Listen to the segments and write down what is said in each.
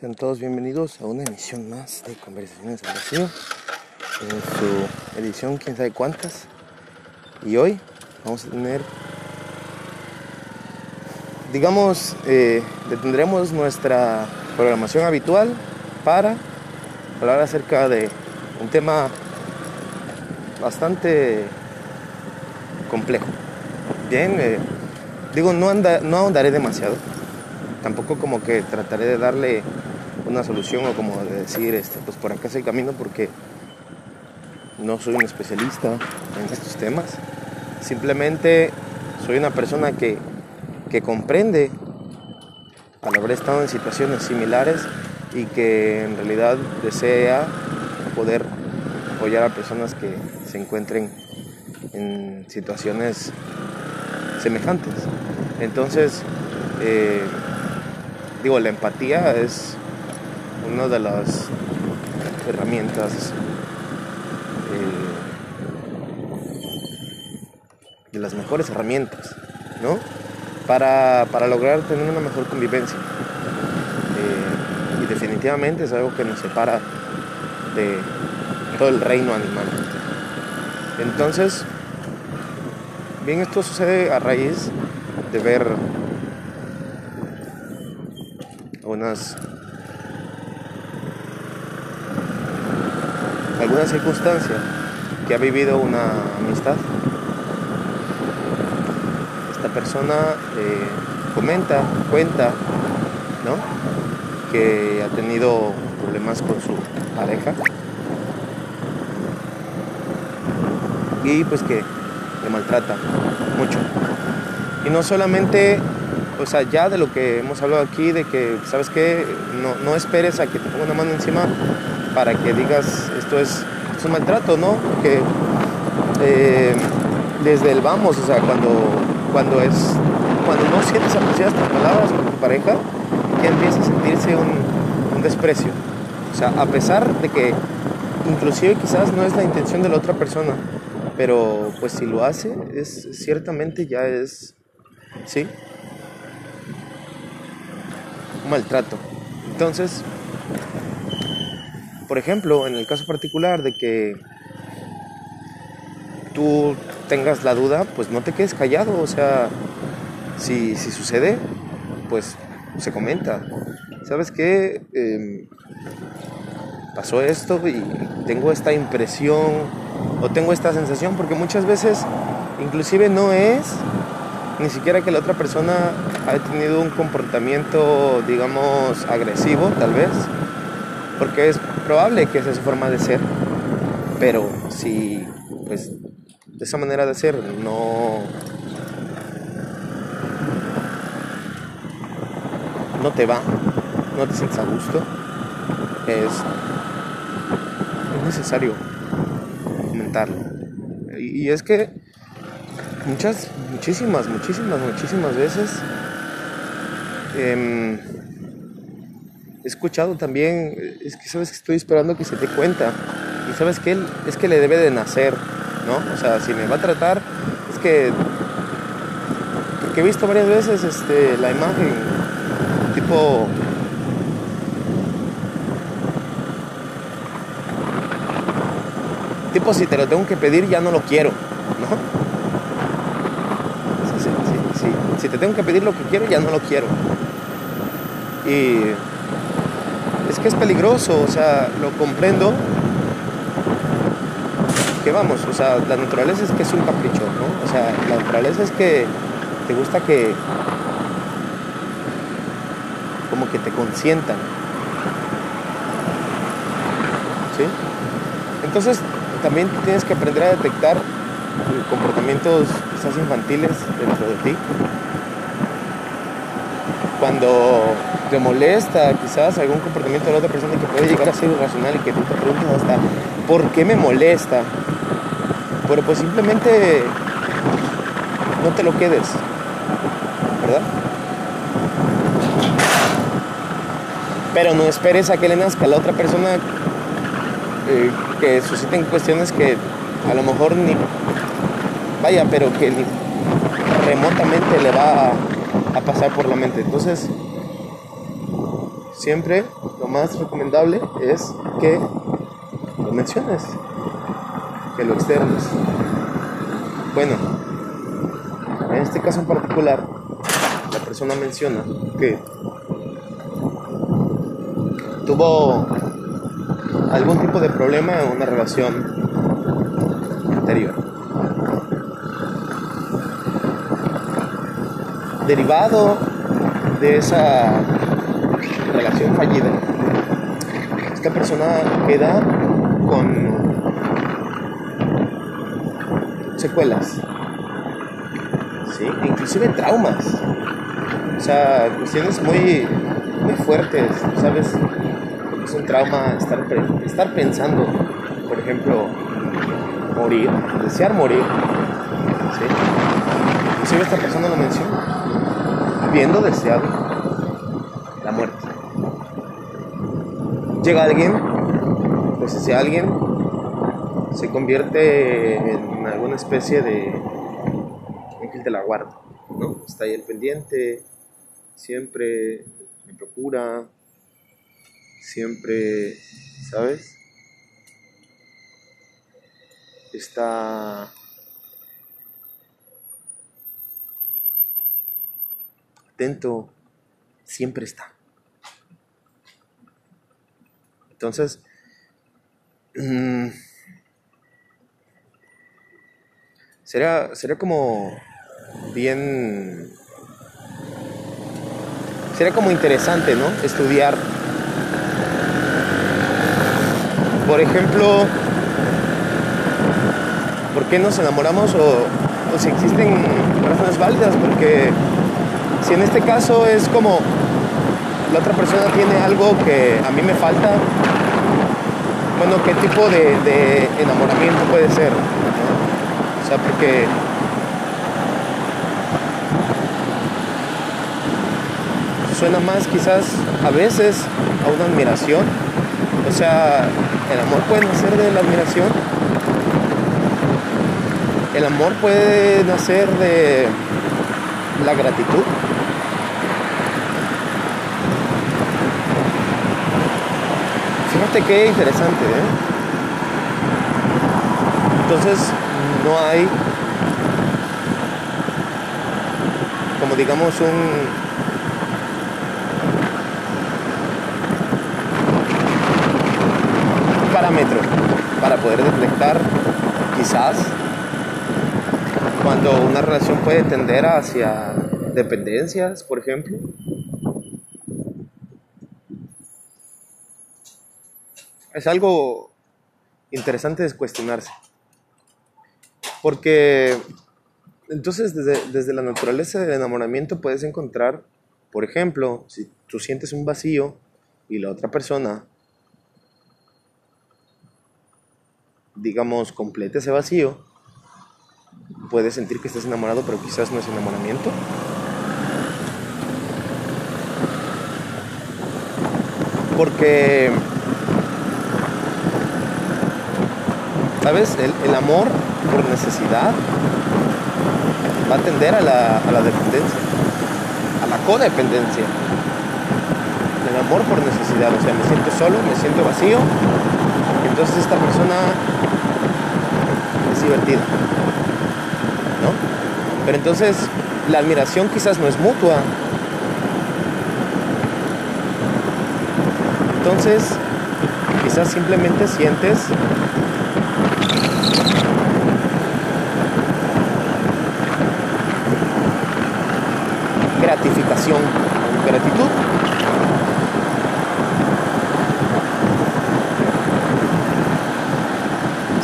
Sean todos bienvenidos a una emisión más de Conversaciones al Vacío, en su edición quién sabe cuántas. Y hoy vamos a tener, digamos, eh, detendremos nuestra programación habitual para hablar acerca de un tema bastante complejo. Bien, eh, digo, no, anda, no ahondaré demasiado. Tampoco como que trataré de darle una solución o como de decir, este, pues por acá es el camino porque no soy un especialista en estos temas. Simplemente soy una persona que, que comprende al haber estado en situaciones similares y que en realidad desea poder apoyar a personas que se encuentren en situaciones semejantes. Entonces, eh, digo, la empatía es de las herramientas eh, de las mejores herramientas, ¿no? Para, para, lograr tener una mejor convivencia. Eh, y definitivamente es algo que nos separa de todo el reino animal. Entonces, bien, esto sucede a raíz de ver unas alguna circunstancia que ha vivido una amistad. Esta persona eh, comenta, cuenta, ¿no? Que ha tenido problemas con su pareja y pues que le maltrata mucho. Y no solamente, o sea, ya de lo que hemos hablado aquí, de que, ¿sabes qué? No, no esperes a que te ponga una mano encima para que digas esto es, un maltrato, ¿no? Que eh, desde el vamos, o sea, cuando, cuando es, cuando no sientes apreciadas tus palabras con tu pareja, ya empieza a sentirse un, un desprecio. O sea, a pesar de que inclusive quizás no es la intención de la otra persona, pero pues si lo hace, es ciertamente ya es, ¿sí? Un maltrato. Entonces, por ejemplo, en el caso particular de que tú tengas la duda, pues no te quedes callado, o sea, si, si sucede, pues se comenta. ¿Sabes qué? Eh, pasó esto y tengo esta impresión o tengo esta sensación, porque muchas veces inclusive no es ni siquiera que la otra persona haya tenido un comportamiento, digamos, agresivo, tal vez, porque es probable que es su forma de ser, pero si, pues, de esa manera de ser no... no te va, no te sientes a gusto, es, es necesario comentarlo. Y, es que muchas, muchísimas, muchísimas, muchísimas veces he escuchado también, es que sabes que estoy esperando que se te cuenta. Y sabes que él es que le debe de nacer, ¿no? O sea, si me va a tratar, es que. Porque he visto varias veces este, la imagen, tipo. Tipo, si te lo tengo que pedir, ya no lo quiero, ¿no? Sí, sí, sí. Si te tengo que pedir lo que quiero, ya no lo quiero. Y que es peligroso, o sea, lo comprendo. Que vamos, o sea, la naturaleza es que es un capricho, ¿no? O sea, la naturaleza es que te gusta que como que te consientan. ¿Sí? Entonces, también tienes que aprender a detectar comportamientos quizás infantiles dentro de ti. Cuando te molesta quizás algún comportamiento de la otra persona que puede llegar a ser irracional y que tú te preguntas hasta por qué me molesta. Pero pues simplemente no te lo quedes, ¿verdad? Pero no esperes a que le nazca a la otra persona eh, que susciten cuestiones que a lo mejor ni vaya, pero que remotamente le va a, pasar por la mente. Entonces, siempre lo más recomendable es que lo menciones, que lo externes. Bueno, en este caso en particular, la persona menciona que tuvo algún tipo de problema en una relación anterior. Derivado de esa relación fallida, esta persona queda con secuelas, ¿sí? inclusive traumas, o sea, cuestiones muy, muy fuertes, ¿sabes? Es un trauma estar, estar pensando, por ejemplo, morir, desear morir, ¿sí? Inclusive esta persona lo menciona, habiendo deseado la muerte. Llega alguien, pues ese alguien se convierte en alguna especie de ángel de la guarda, ¿no? Está ahí el pendiente, siempre me procura, siempre, ¿sabes? Está siempre está. Entonces, mmm, sería, sería como bien sería como interesante, ¿no? Estudiar, por ejemplo, por qué nos enamoramos o, si existen razones válidas, porque si en este caso es como la otra persona tiene algo que a mí me falta, bueno, ¿qué tipo de, enamoramiento puede ser? O sea, porque suena más quizás a veces a una admiración. O sea, el amor puede nacer de la admiración. El amor puede nacer de la gratitud. Fíjate qué interesante, ¿eh? Entonces, no hay, como digamos, un, parámetro para poder detectar quizás cuando una relación puede tender hacia dependencias, por ejemplo. Es algo interesante de cuestionarse. Porque entonces desde, desde la naturaleza del enamoramiento puedes encontrar, por ejemplo, si tú sientes un vacío y la otra persona digamos, complete ese vacío, puedes sentir que estás enamorado, pero quizás no es enamoramiento. Porque, ¿sabes? El, amor por necesidad va a tender a la, a la dependencia, a la codependencia. El amor por necesidad, o sea, me siento solo, me siento vacío, entonces esta persona es divertida. ¿No? Pero entonces la admiración quizás no es mutua. Entonces, quizás simplemente sientes gratificación, gratitud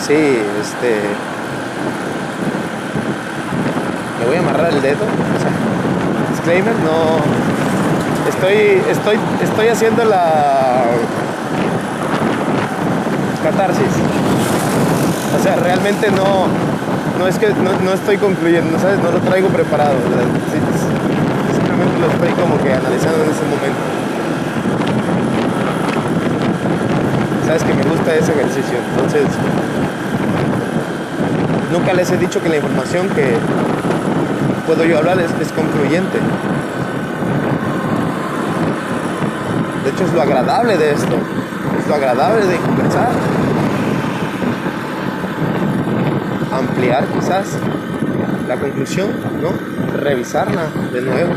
Sí, este. Me voy a amarrar el dedo. disclaimer, no. Estoy, estoy, estoy haciendo la catarsis. O sea, realmente no, no es que no, estoy concluyendo, ¿sabes? No lo traigo preparado. simplemente lo estoy como que analizando en ese momento. Sabes que me gusta ese ejercicio, entonces nunca les he dicho que la información que puedo yo hablar es, concluyente. De hecho, es lo agradable de esto. Es lo agradable de conversar. Ampliar quizás la conclusión, ¿no? Revisarla de nuevo.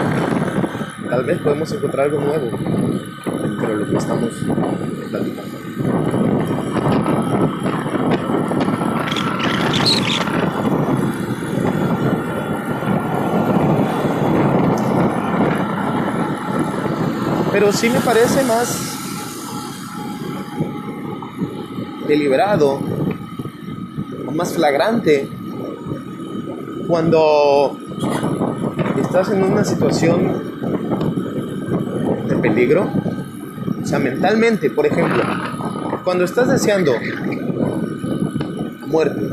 Tal vez podemos encontrar algo nuevo entre lo que estamos platicando. Pero sí me parece más deliberado, más flagrante, cuando estás en una situación de peligro, o sea, mentalmente, por ejemplo, cuando estás deseando muerte,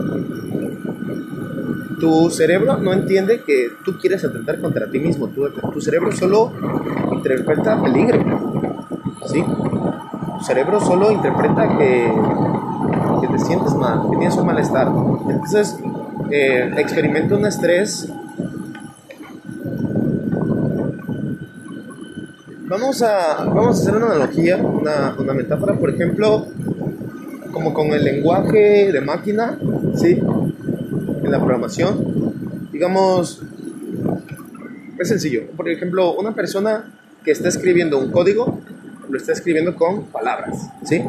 tu cerebro no entiende que tú quieres atentar contra ti mismo, tu, cerebro solo interpreta peligro, ¿sí? Tu cerebro solo interpreta que te sientes mal, que tienes un malestar. Entonces, eh, experimenta un estrés. Vamos a, vamos a hacer una analogía, una, una metáfora, por ejemplo, como con el lenguaje de máquina, ¿sí? En la programación. Digamos, es sencillo. Por ejemplo, una persona que está escribiendo un código, lo está escribiendo con palabras, ¿sí?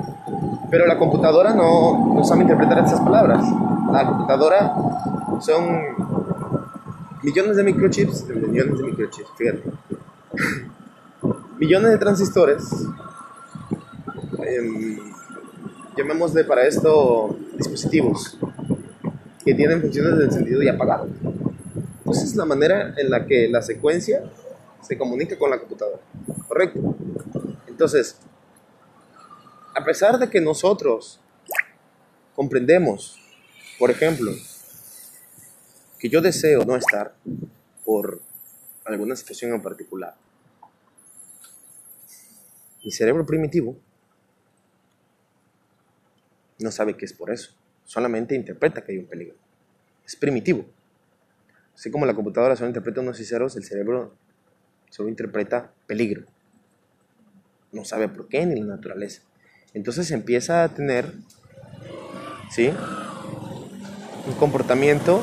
Pero la computadora no, no sabe interpretar esas palabras. La computadora son millones de microchips, millones de microchips, fíjate. millones de transistores. Eh, llamémosle para esto dispositivos que tienen funciones de encendido y apagado. Entonces, la manera en la que la secuencia se comunica con la computadora. ¿Correcto? Entonces, a pesar de que nosotros comprendemos, por ejemplo, que yo deseo no estar por alguna situación en particular, mi cerebro primitivo no sabe que es por eso, solamente interpreta que hay un peligro. Es primitivo. Así como la computadora solo interpreta unos y ceros, el cerebro solo interpreta peligro. No sabe por qué ni la naturaleza. Entonces empieza a tener, ¿sí? Un comportamiento,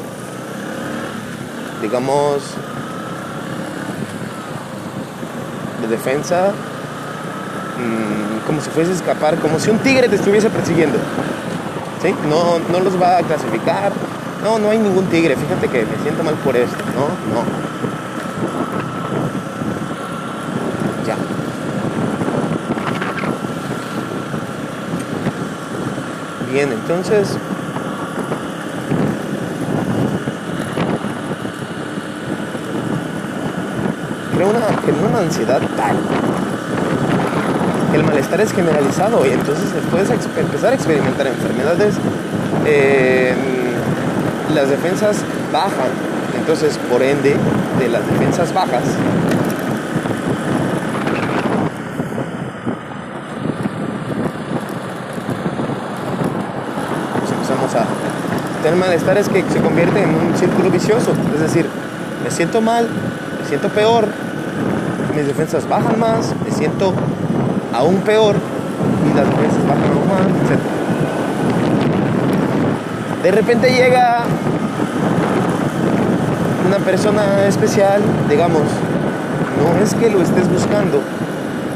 digamos, de defensa, mmm, como si fuese a escapar, como si un tigre te estuviese persiguiendo. ¿Sí? No, no los va a clasificar. No, no hay ningún tigre. Fíjate que me siento mal por esto. No, no. Bien, entonces. Crea una, una ansiedad tal. El malestar es generalizado y entonces puedes empezar a experimentar enfermedades, eh, las defensas bajan, entonces por ende de las defensas bajas El malestar es que se convierte en un círculo vicioso. Es decir, me siento mal, me siento peor, mis defensas bajan más, me siento aún peor y las defensas bajan aún más, etc. De repente llega una persona especial, digamos, no es que lo estés buscando,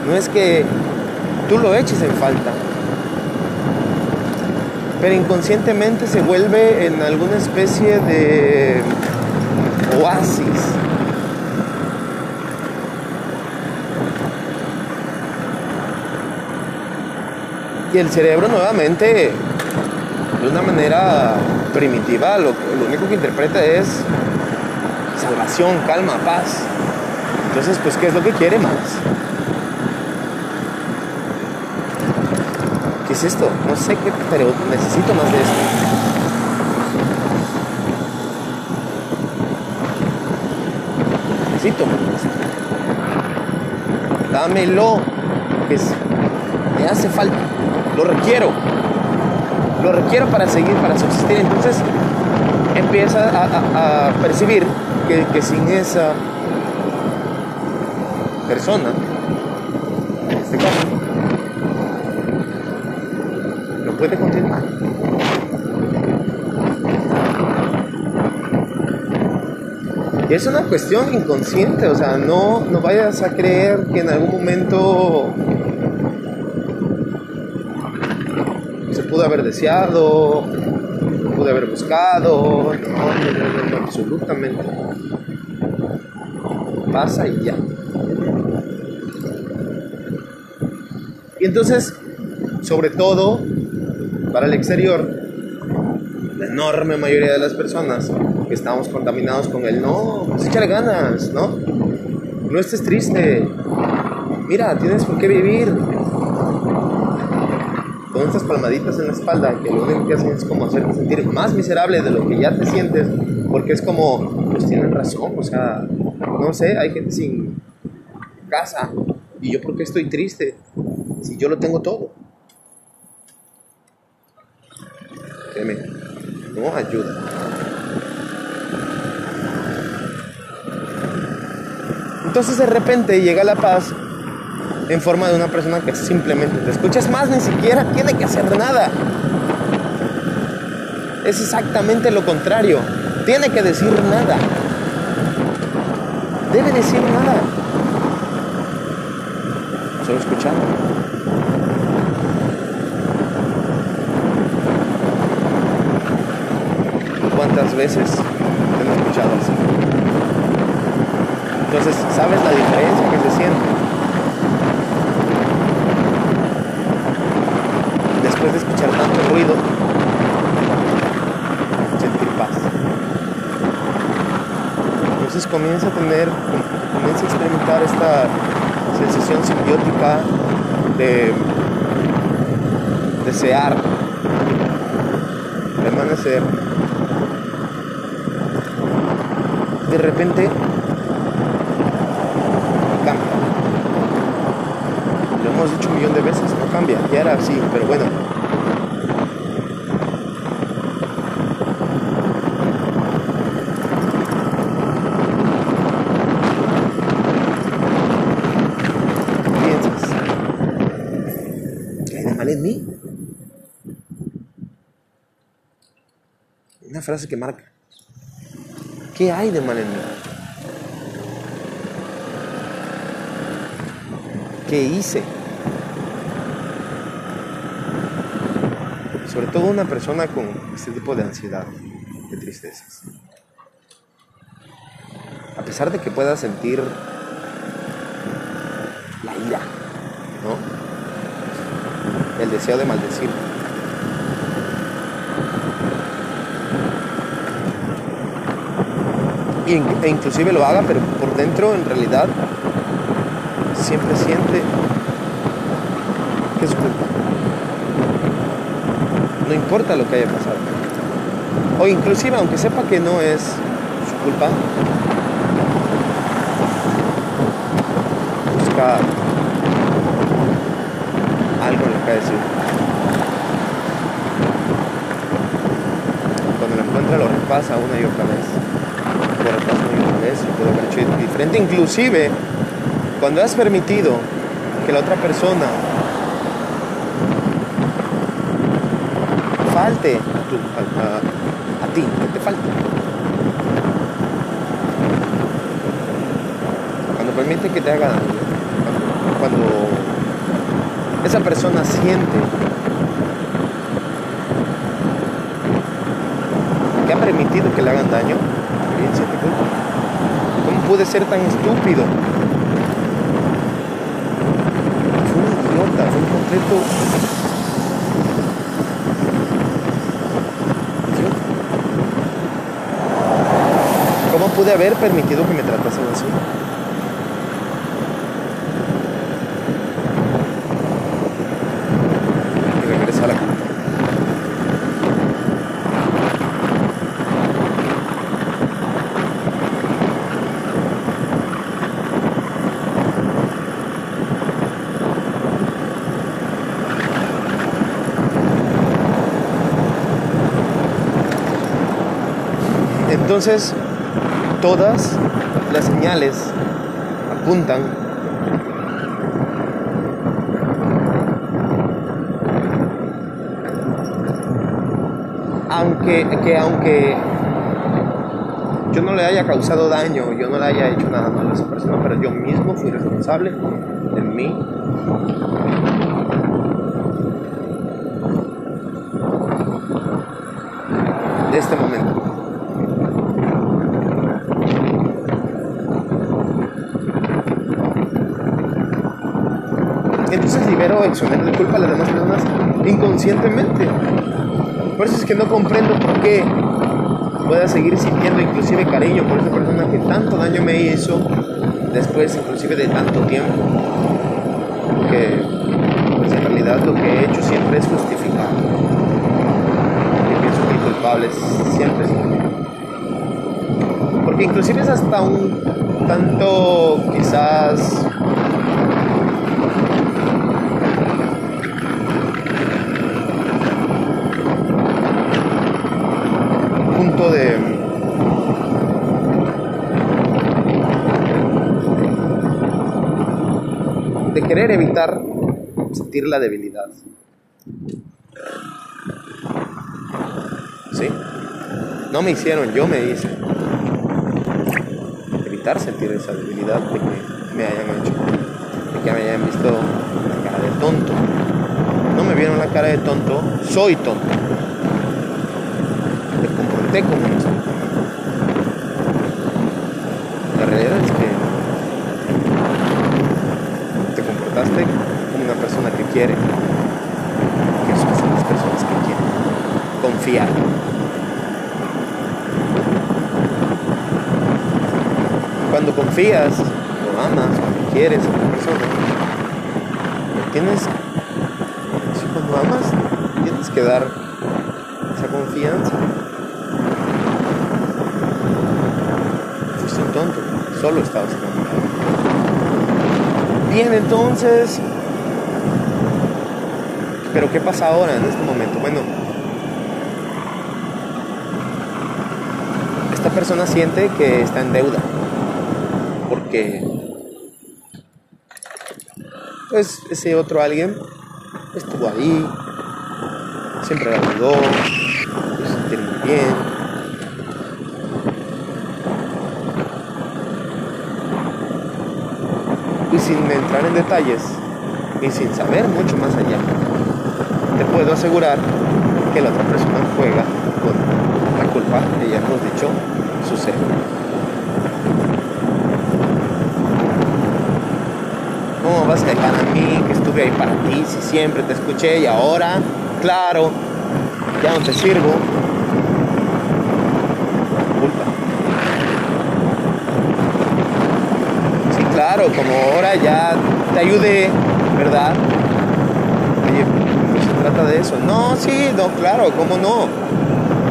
no es que tú lo eches en falta, pero inconscientemente se vuelve en alguna especie de oasis. Y el cerebro nuevamente, de una manera primitiva, lo, único que interpreta es salvación, calma, paz. Entonces, pues, ¿qué es lo que quiere más? Es esto? No sé qué, pero necesito más de esto. Necesito más de esto. Dámelo, que es, me hace falta, lo requiero. Lo requiero para seguir, para subsistir. Entonces empieza a, percibir que sin esa persona este caso, no puede continuar. Es una cuestión inconsciente, o sea, no, no vayas a creer que en algún momento se pudo haber deseado, pude haber buscado, no, no, no, absolutamente. Pasa y ya. Y entonces, sobre todo, para el exterior, la enorme mayoría de las personas que estamos contaminados con el no, pues échale ganas, ¿no? No estés triste. Mira, tienes por qué vivir. Con estas palmaditas en la espalda que lo único que hacen es como hacerte sentir más miserable de lo que ya te sientes, porque es como, pues tienen razón, o sea, no sé, hay gente sin casa y yo por qué estoy triste si yo lo tengo todo. No ayuda. Entonces de repente llega la paz en forma de una persona que simplemente te escucha. Es más, ni siquiera tiene que hacer nada. Es exactamente lo contrario. Tiene que decir nada. Debe decir nada. Solo escuchar. ¿Cuántas veces han escuchado así? Entonces, ¿sabes la diferencia que se siente? Después de escuchar tanto ruido, sentir paz. Entonces comienza a tener, comienza a experimentar esta sensación simbiótica de desear, permanecer. De repente cambia. Lo hemos dicho un millón de veces, no cambia, ya era así, pero bueno. piensas? ¿Qué hay de mal en mí? Una frase que marca. ¿Qué hay de mal en mí? ¿Qué hice? Sobre todo una persona con este tipo de ansiedad, de tristezas. A pesar de que pueda sentir la ira, ¿no? El deseo de maldecir. Y in- e inclusive lo haga, pero por dentro en realidad siempre siente que es culpa. No importa lo que haya pasado. O inclusive aunque sepa que no es su culpa, busca algo en lo que decir. Cuando lo encuentra lo repasa una y otra vez. Hecho diferente. Inclusive cuando has permitido que la otra persona falte a, tu, a, ti, que te falte. Cuando permite que te haga daño, cuando esa persona siente que ha permitido que le hagan daño, también siente culpa. ¿Cómo pude ser tan estúpido? Fue un fue completo. ¿Cómo pude haber permitido que me tratasen así? Entonces, todas las señales apuntan aunque que aunque yo no le haya causado daño, yo no le haya hecho nada a esa persona, pero yo mismo fui responsable de mí. Entonces libero exoner de culpa a las demás personas inconscientemente. Por eso es que no comprendo por qué pueda seguir sintiendo inclusive cariño por esa persona que tanto daño me hizo después inclusive de tanto tiempo. Que pues en realidad lo que he hecho siempre es justificar. Y pienso que el culpable siempre es Porque inclusive es hasta un tanto quizás de de querer evitar sentir la debilidad. ¿Sí? No me hicieron, yo me hice. Evitar sentir esa debilidad de que me hayan hecho, de que me hayan visto la cara de tonto. No me vieron la cara de tonto, soy tonto comporté como eso. La realidad es que te comportaste como una persona que quiere, que son las personas que quieren, confiar. Cuando confías, o amas, cuando quieres a una persona, tienes, cuando amas, tienes que dar esa confianza. tonto, solo estabas enamorado. Bien, entonces, pero ¿qué pasa ahora en este momento? Bueno, esta persona siente que está en deuda, porque pues ese otro alguien estuvo ahí, siempre la ayudó, se sentir muy bien, y sin entrar en detalles y sin saber mucho más allá, puedo asegurar que la otra persona juega con la culpa que ya hemos dicho sucede. ¿Cómo vas a dejar a mí que estuve ahí para ti si siempre te escuché y ahora, claro, ya no te sirvo? claro, como ahora ya te ayude, ¿verdad? De eso. No, sí, no, claro, ¿cómo no?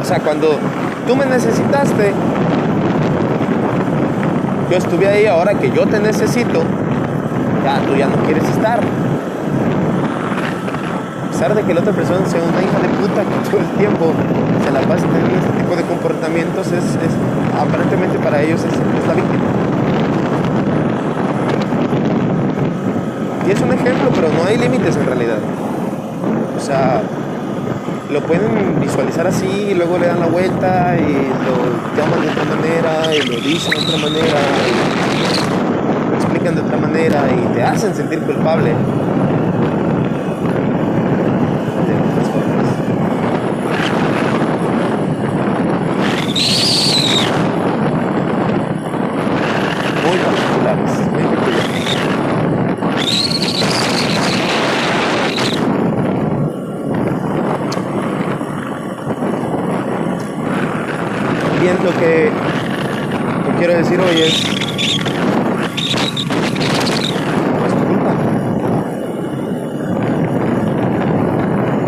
O sea, cuando tú me necesitaste, yo estuve ahí, ahora que yo te necesito, ya tú ya no quieres estar. A pesar de que la otra persona sea una hija de puta que todo el tiempo se la pasa teniendo este tipo de comportamientos, es, aparentemente para ellos es, es la víctima. Y es un ejemplo, pero no hay límites en realidad. O sea, lo pueden visualizar así y luego le dan la vuelta y lo llaman de otra manera y lo dicen de otra manera y lo explican de otra manera y te hacen sentir culpable lo que, quiero decir hoy es, no culpa.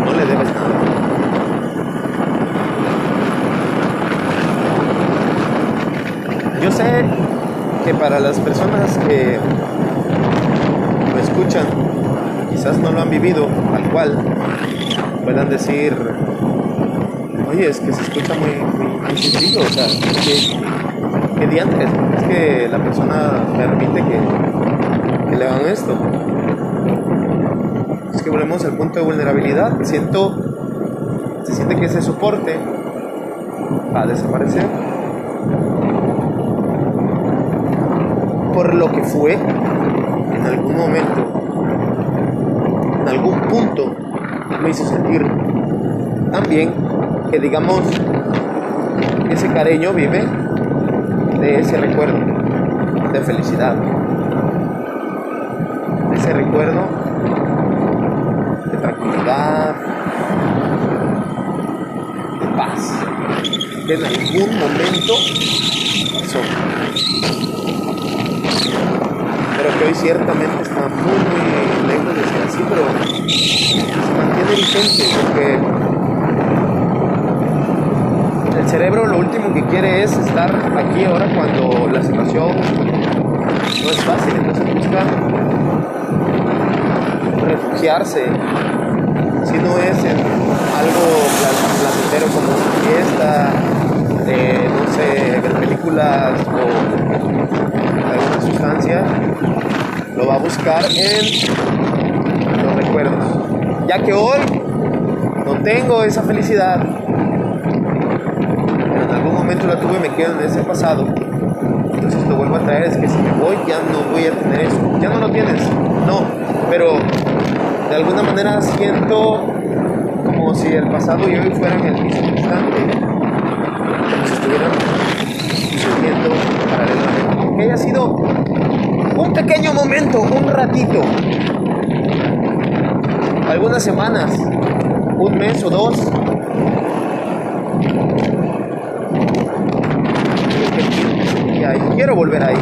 No le debes nada. Yo sé que para las personas que lo escuchan, quizás no lo han vivido tal cual, puedan decir, oye, es que se escucha muy, muy, sencillo, o sea, que, que diantres, es que la persona permite que, que le hagan esto. Es que volvemos al punto de vulnerabilidad, siento, se siente que ese soporte va a desaparecer. Por lo que fue en algún momento, en algún punto, me hizo sentir también que digamos ese cariño vive de ese recuerdo de felicidad, de ese recuerdo de tranquilidad, de paz, que en algún momento pasó. Pero que hoy ciertamente está muy, muy lejos de ser así, pero se mantiene vigente porque cerebro lo último que quiere es estar aquí ahora cuando la situación no es fácil, entonces busca refugiarse, si no es en algo placentero como una fiesta, no sé, ver películas o alguna sustancia, lo va a buscar en los recuerdos. Ya que hoy no tengo esa felicidad, momento la tuve me quedo en ese pasado, entonces lo vuelvo a traer, es que si me voy ya no voy a tener eso, ya no lo tienes, no, pero de alguna manera siento como si el pasado y hoy fueran el mismo instante, como si estuvieran sucediendo paralelamente, aunque haya sido un pequeño momento, un ratito, algunas semanas, un mes o dos, quiero volver ahí.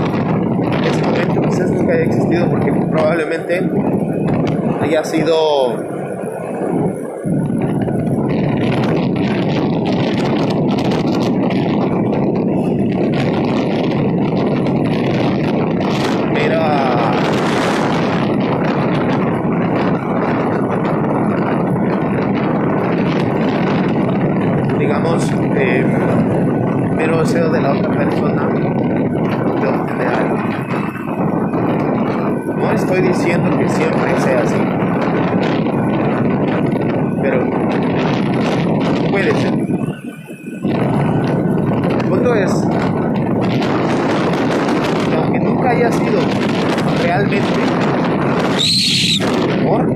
Ese momento quizás nunca haya existido porque probablemente haya sido digamos, eh, mero deseo de la otra persona no estoy diciendo que siempre sea así, pero puede ser. El punto es que aunque nunca haya sido realmente amor,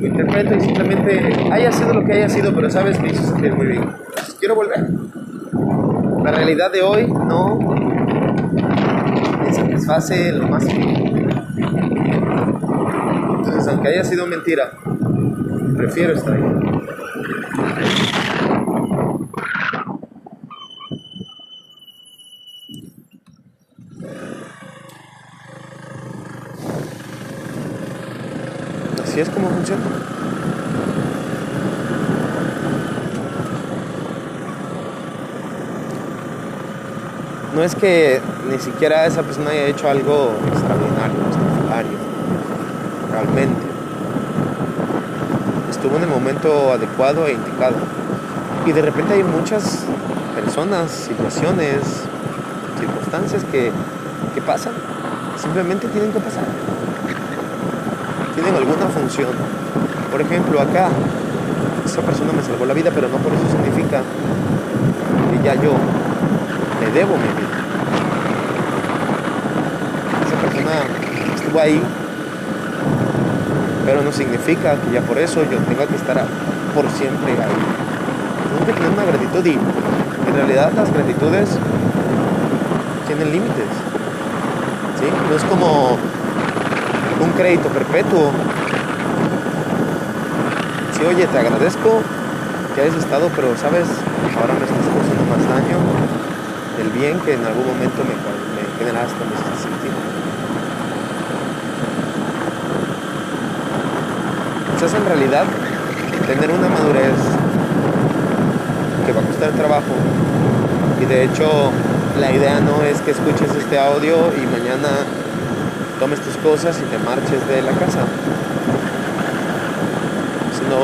lo interpreto y simplemente haya sido lo que haya sido, pero sabes que hizo sentir muy bien. Quiero volver. La de hoy no satisface lo más Entonces, aunque haya sido mentira, prefiero estar ahí. Así es como funciona. No es que ni siquiera esa persona haya hecho algo extraordinario, extraordinario, realmente. Estuvo en el momento adecuado e indicado. Y de repente hay muchas personas, situaciones, circunstancias que, que pasan. Simplemente tienen que pasar. Tienen alguna función. Por ejemplo, acá, esa persona me salvó la vida, pero no por eso significa que ya yo le debo vida. Esa persona estuvo ahí, pero no significa que ya por eso yo tenga que estar por siempre ahí. Tengo que tener una gratitud y en realidad las gratitudes tienen límites. ¿sí? No es como un crédito perpetuo. Sí, oye, te agradezco que hayas estado, pero sabes, ahora me estás causando más daño del bien que en algún momento me, me generaste, me hiciste sentir. Entonces en realidad tener una madurez que va a costar trabajo. Y de hecho la idea no es que escuches este audio y mañana tomes tus cosas y te marches de la casa, sino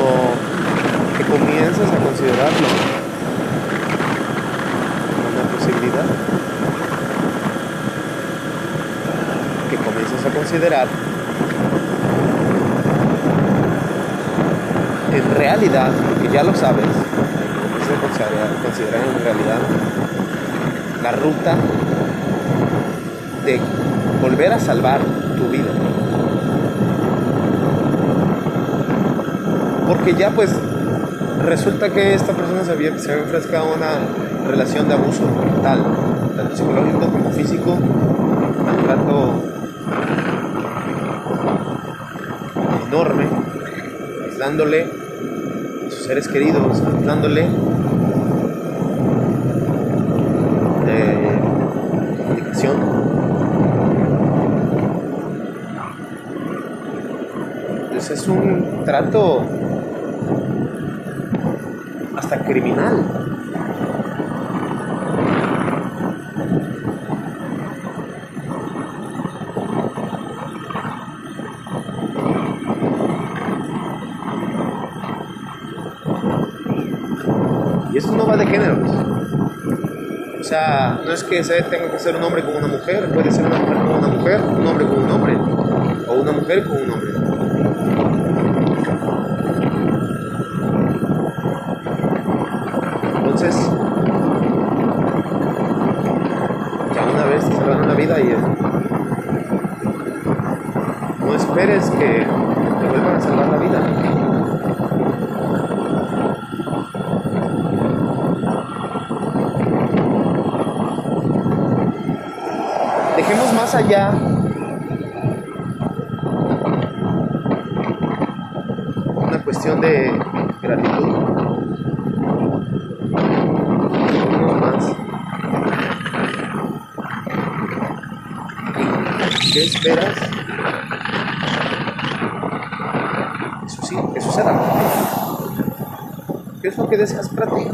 que comiences a considerarlo que comiences a considerar en realidad, que ya lo sabes, puede considerar, considerar en realidad la ruta de volver a salvar tu vida. Porque ya pues resulta que esta persona se había, se había enfrescado a una relación de abuso mental, tanto psicológico como físico, maltrato enorme, aislándole a sus seres queridos, aislándole de comunicación. Entonces es un trato hasta criminal. Y esto no va de géneros. O sea, no es que tenga que ser un hombre con una mujer, puede ser una mujer con una mujer, un hombre con un hombre, o una mujer con un hombre. Entonces, ya una vez te salvaron la vida y no esperes que te vuelvan a salvar la vida. Dejemos más allá una cuestión de gratitud. Dejemos más. ¿Qué esperas? Eso sí, que suceda. ¿Qué es lo que deseas para ti?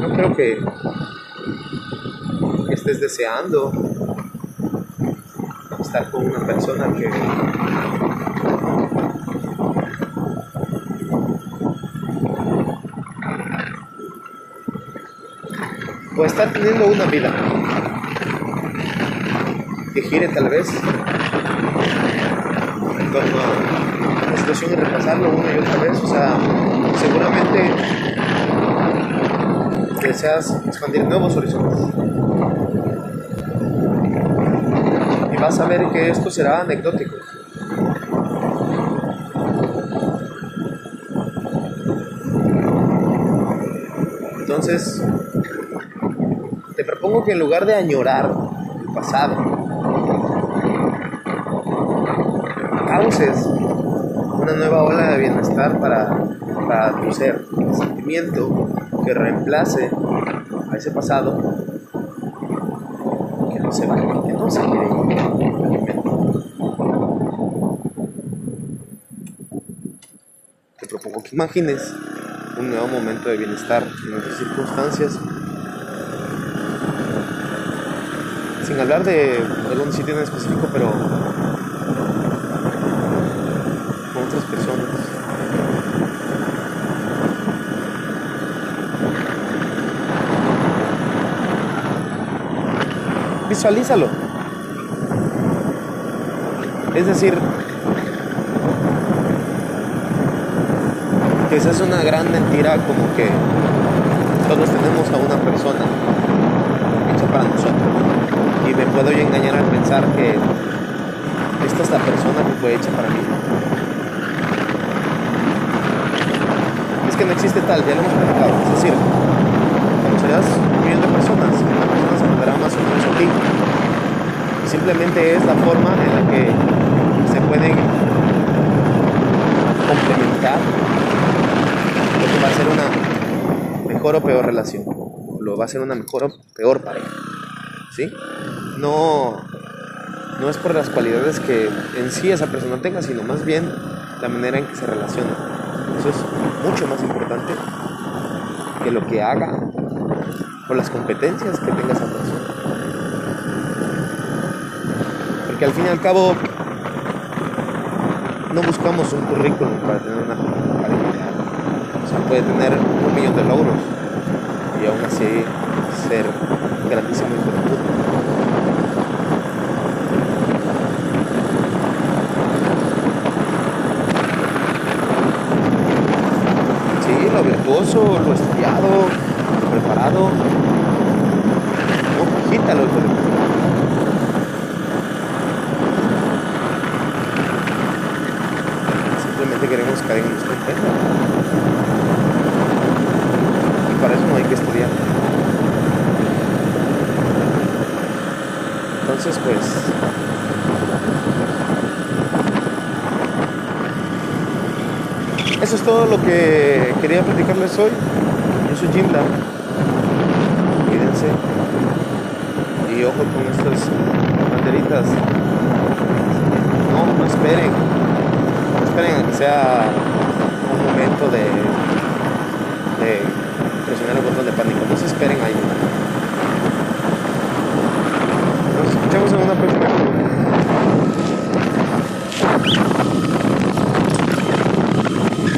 No creo que deseando estar con una persona que o estar teniendo una vida que gire tal vez en torno a la situación y repasarlo una y otra vez o sea seguramente deseas expandir nuevos horizontes vas a ver que esto será anecdótico. Entonces, te propongo que en lugar de añorar el pasado, causes una nueva ola de bienestar para, para tu ser, un sentimiento que reemplace a ese pasado Te propongo que imagines un nuevo momento de bienestar en otras circunstancias. Sin hablar de algún sitio en específico, pero con otras personas. Visualízalo. Es decir, que esa es una gran mentira como que todos tenemos a una persona hecha para nosotros. Y me puedo yo engañar al pensar que esta es la persona que fue hecha para mí. Es que no existe tal, ya lo hemos platicado. Es decir, conocerás un millón de personas, una persona se mandará más o menos a ti. Simplemente es la forma en la que se pueden complementar lo que va a ser una mejor o peor relación. Lo va a ser una mejor o peor pareja. ¿Sí? No, no es por las cualidades que en sí esa persona tenga, sino más bien la manera en que se relaciona. Eso es mucho más importante que lo que haga o las competencias que tenga esa persona. Porque al fin y al cabo no buscamos un currículum para tener una pareja. O sea, puede tener un millón de logros y aún así ser grandísimo hijo todo lo que quería platicarles hoy. Yo soy Jim Lam. Cuídense. Y ojo con estas banderitas. No, no esperen. No esperen a que sea un momento de, de presionar el botón de pánico. No se esperen ahí. Nos escuchamos en una próxima.